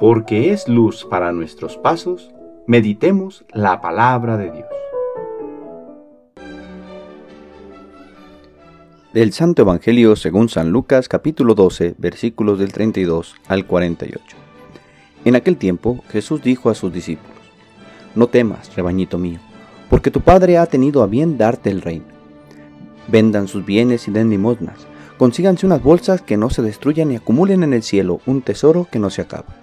porque es luz para nuestros pasos, meditemos la palabra de Dios. Del Santo Evangelio según San Lucas capítulo 12 versículos del 32 al 48. En aquel tiempo Jesús dijo a sus discípulos, No temas, rebañito mío, porque tu Padre ha tenido a bien darte el reino. Vendan sus bienes y den limosnas, consíganse unas bolsas que no se destruyan y acumulen en el cielo un tesoro que no se acaba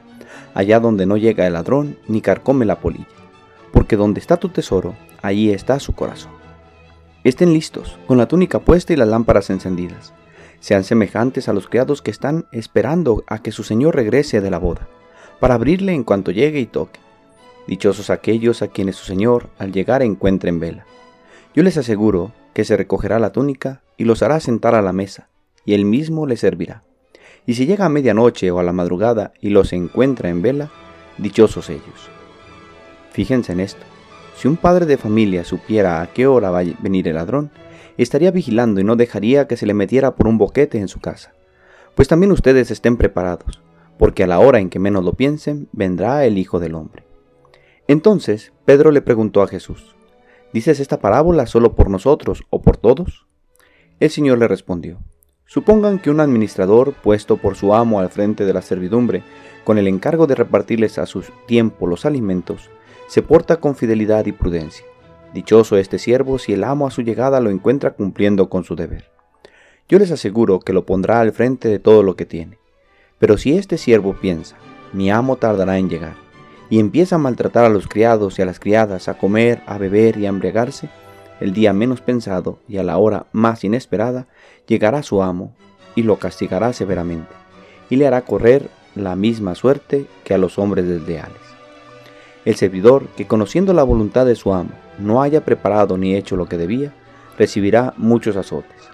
allá donde no llega el ladrón ni carcome la polilla, porque donde está tu tesoro, allí está su corazón. Estén listos, con la túnica puesta y las lámparas encendidas. Sean semejantes a los criados que están esperando a que su señor regrese de la boda, para abrirle en cuanto llegue y toque. Dichosos aquellos a quienes su señor al llegar encuentre en vela. Yo les aseguro que se recogerá la túnica y los hará sentar a la mesa, y él mismo les servirá. Y si llega a medianoche o a la madrugada y los encuentra en vela, dichosos ellos. Fíjense en esto. Si un padre de familia supiera a qué hora va a venir el ladrón, estaría vigilando y no dejaría que se le metiera por un boquete en su casa. Pues también ustedes estén preparados, porque a la hora en que menos lo piensen, vendrá el Hijo del Hombre. Entonces Pedro le preguntó a Jesús, ¿dices esta parábola solo por nosotros o por todos? El Señor le respondió, Supongan que un administrador, puesto por su amo al frente de la servidumbre, con el encargo de repartirles a su tiempo los alimentos, se porta con fidelidad y prudencia. Dichoso este siervo si el amo a su llegada lo encuentra cumpliendo con su deber. Yo les aseguro que lo pondrá al frente de todo lo que tiene. Pero si este siervo piensa, mi amo tardará en llegar, y empieza a maltratar a los criados y a las criadas, a comer, a beber y a embriagarse, el día menos pensado y a la hora más inesperada, llegará su amo y lo castigará severamente, y le hará correr la misma suerte que a los hombres desleales. El servidor que conociendo la voluntad de su amo no haya preparado ni hecho lo que debía, recibirá muchos azotes,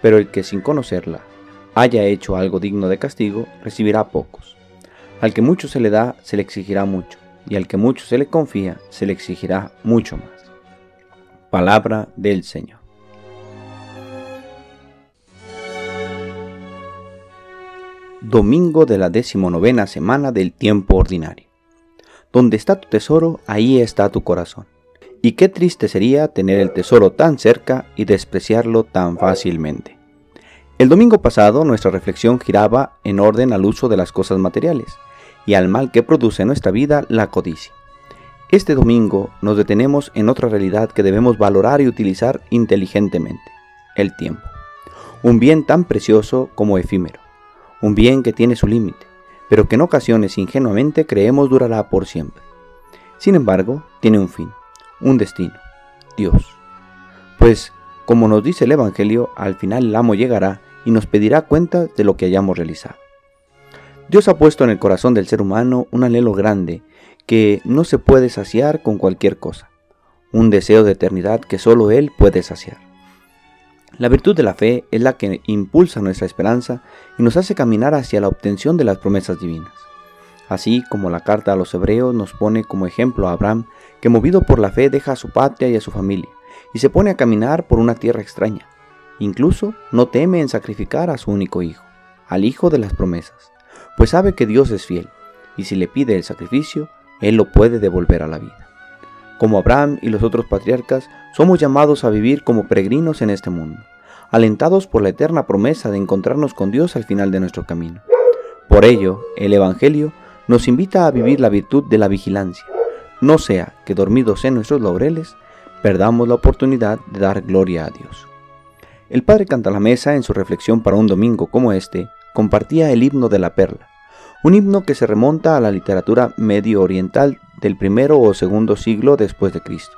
pero el que sin conocerla haya hecho algo digno de castigo, recibirá pocos. Al que mucho se le da, se le exigirá mucho, y al que mucho se le confía, se le exigirá mucho más. Palabra del Señor. Domingo de la decimonovena semana del tiempo ordinario. Donde está tu tesoro, ahí está tu corazón. Y qué triste sería tener el tesoro tan cerca y despreciarlo tan fácilmente. El domingo pasado nuestra reflexión giraba en orden al uso de las cosas materiales y al mal que produce en nuestra vida la codicia. Este domingo nos detenemos en otra realidad que debemos valorar y utilizar inteligentemente, el tiempo. Un bien tan precioso como efímero, un bien que tiene su límite, pero que en ocasiones ingenuamente creemos durará por siempre. Sin embargo, tiene un fin, un destino, Dios. Pues, como nos dice el Evangelio, al final el amo llegará y nos pedirá cuenta de lo que hayamos realizado. Dios ha puesto en el corazón del ser humano un anhelo grande que no se puede saciar con cualquier cosa, un deseo de eternidad que solo Él puede saciar. La virtud de la fe es la que impulsa nuestra esperanza y nos hace caminar hacia la obtención de las promesas divinas. Así como la carta a los hebreos nos pone como ejemplo a Abraham, que movido por la fe deja a su patria y a su familia, y se pone a caminar por una tierra extraña. Incluso no teme en sacrificar a su único hijo, al hijo de las promesas, pues sabe que Dios es fiel, y si le pide el sacrificio, él lo puede devolver a la vida. Como Abraham y los otros patriarcas, somos llamados a vivir como peregrinos en este mundo, alentados por la eterna promesa de encontrarnos con Dios al final de nuestro camino. Por ello, el Evangelio nos invita a vivir la virtud de la vigilancia, no sea que dormidos en nuestros laureles, perdamos la oportunidad de dar gloria a Dios. El Padre Cantalamesa, en su reflexión para un domingo como este, compartía el himno de la perla, un himno que se remonta a la literatura medio oriental del primero o segundo siglo después de Cristo,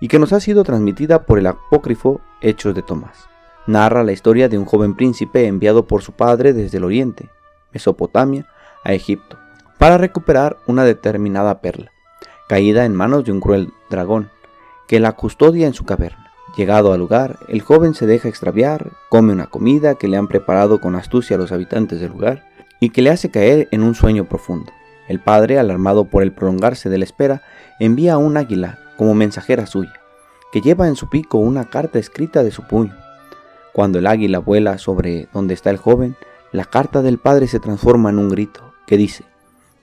y que nos ha sido transmitida por el apócrifo Hechos de Tomás. Narra la historia de un joven príncipe enviado por su padre desde el oriente, Mesopotamia, a Egipto, para recuperar una determinada perla, caída en manos de un cruel dragón, que la custodia en su caverna. Llegado al lugar, el joven se deja extraviar, come una comida que le han preparado con astucia los habitantes del lugar, y que le hace caer en un sueño profundo. El padre, alarmado por el prolongarse de la espera, envía a un águila como mensajera suya, que lleva en su pico una carta escrita de su puño. Cuando el águila vuela sobre donde está el joven, la carta del padre se transforma en un grito que dice,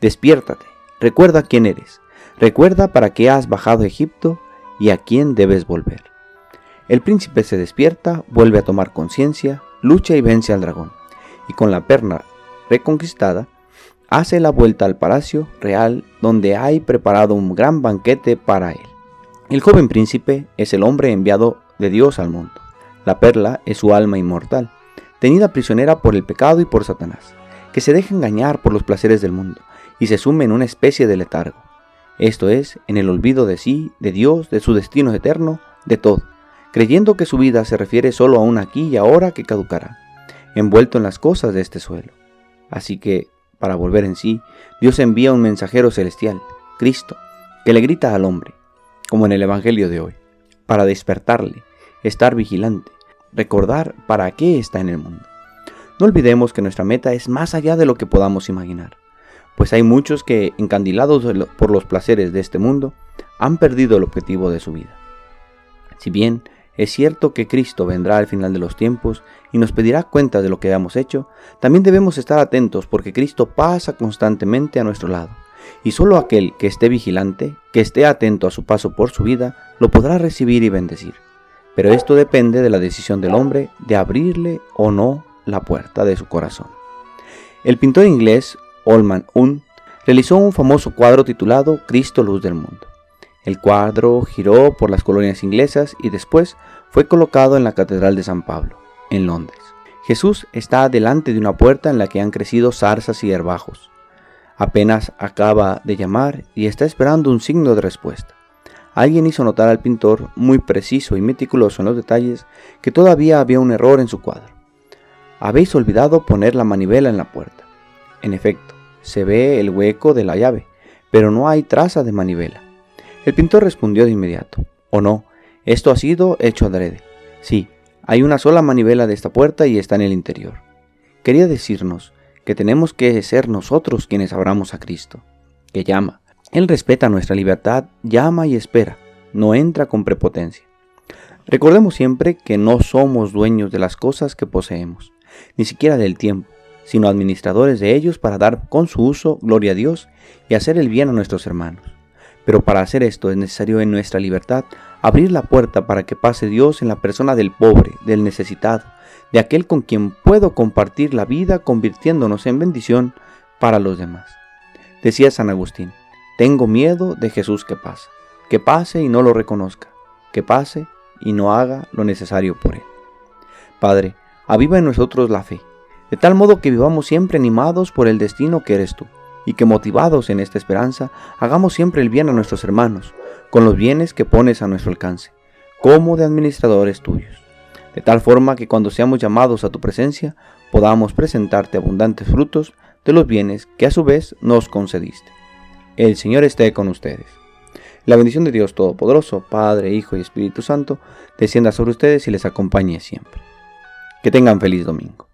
Despiértate, recuerda quién eres, recuerda para qué has bajado a Egipto y a quién debes volver. El príncipe se despierta, vuelve a tomar conciencia, lucha y vence al dragón, y con la perna reconquistada, hace la vuelta al palacio real donde hay preparado un gran banquete para él. El joven príncipe es el hombre enviado de Dios al mundo. La perla es su alma inmortal, tenida prisionera por el pecado y por Satanás, que se deja engañar por los placeres del mundo y se sume en una especie de letargo. Esto es, en el olvido de sí, de Dios, de su destino eterno, de todo, creyendo que su vida se refiere solo a un aquí y ahora que caducará, envuelto en las cosas de este suelo. Así que, para volver en sí, Dios envía un mensajero celestial, Cristo, que le grita al hombre, como en el Evangelio de hoy, para despertarle, estar vigilante, recordar para qué está en el mundo. No olvidemos que nuestra meta es más allá de lo que podamos imaginar, pues hay muchos que, encandilados por los placeres de este mundo, han perdido el objetivo de su vida. Si bien es cierto que Cristo vendrá al final de los tiempos y nos pedirá cuenta de lo que hemos hecho, también debemos estar atentos porque Cristo pasa constantemente a nuestro lado, y solo aquel que esté vigilante, que esté atento a su paso por su vida, lo podrá recibir y bendecir. Pero esto depende de la decisión del hombre de abrirle o no la puerta de su corazón. El pintor inglés Olman Un realizó un famoso cuadro titulado Cristo Luz del Mundo. El cuadro giró por las colonias inglesas y después fue colocado en la Catedral de San Pablo, en Londres. Jesús está delante de una puerta en la que han crecido zarzas y herbajos. Apenas acaba de llamar y está esperando un signo de respuesta. Alguien hizo notar al pintor, muy preciso y meticuloso en los detalles, que todavía había un error en su cuadro. Habéis olvidado poner la manivela en la puerta. En efecto, se ve el hueco de la llave, pero no hay traza de manivela. El pintor respondió de inmediato, «¿O oh, no, esto ha sido hecho adrede. Sí, hay una sola manivela de esta puerta y está en el interior. Quería decirnos que tenemos que ser nosotros quienes abramos a Cristo, que llama, él respeta nuestra libertad, llama y espera, no entra con prepotencia. Recordemos siempre que no somos dueños de las cosas que poseemos, ni siquiera del tiempo, sino administradores de ellos para dar con su uso gloria a Dios y hacer el bien a nuestros hermanos. Pero para hacer esto es necesario en nuestra libertad abrir la puerta para que pase Dios en la persona del pobre, del necesitado, de aquel con quien puedo compartir la vida convirtiéndonos en bendición para los demás. Decía San Agustín, tengo miedo de Jesús que pasa, que pase y no lo reconozca, que pase y no haga lo necesario por él. Padre, aviva en nosotros la fe, de tal modo que vivamos siempre animados por el destino que eres tú, y que motivados en esta esperanza hagamos siempre el bien a nuestros hermanos, con los bienes que pones a nuestro alcance, como de administradores tuyos, de tal forma que cuando seamos llamados a tu presencia podamos presentarte abundantes frutos de los bienes que a su vez nos concediste. El Señor esté con ustedes. La bendición de Dios Todopoderoso, Padre, Hijo y Espíritu Santo, descienda sobre ustedes y les acompañe siempre. Que tengan feliz domingo.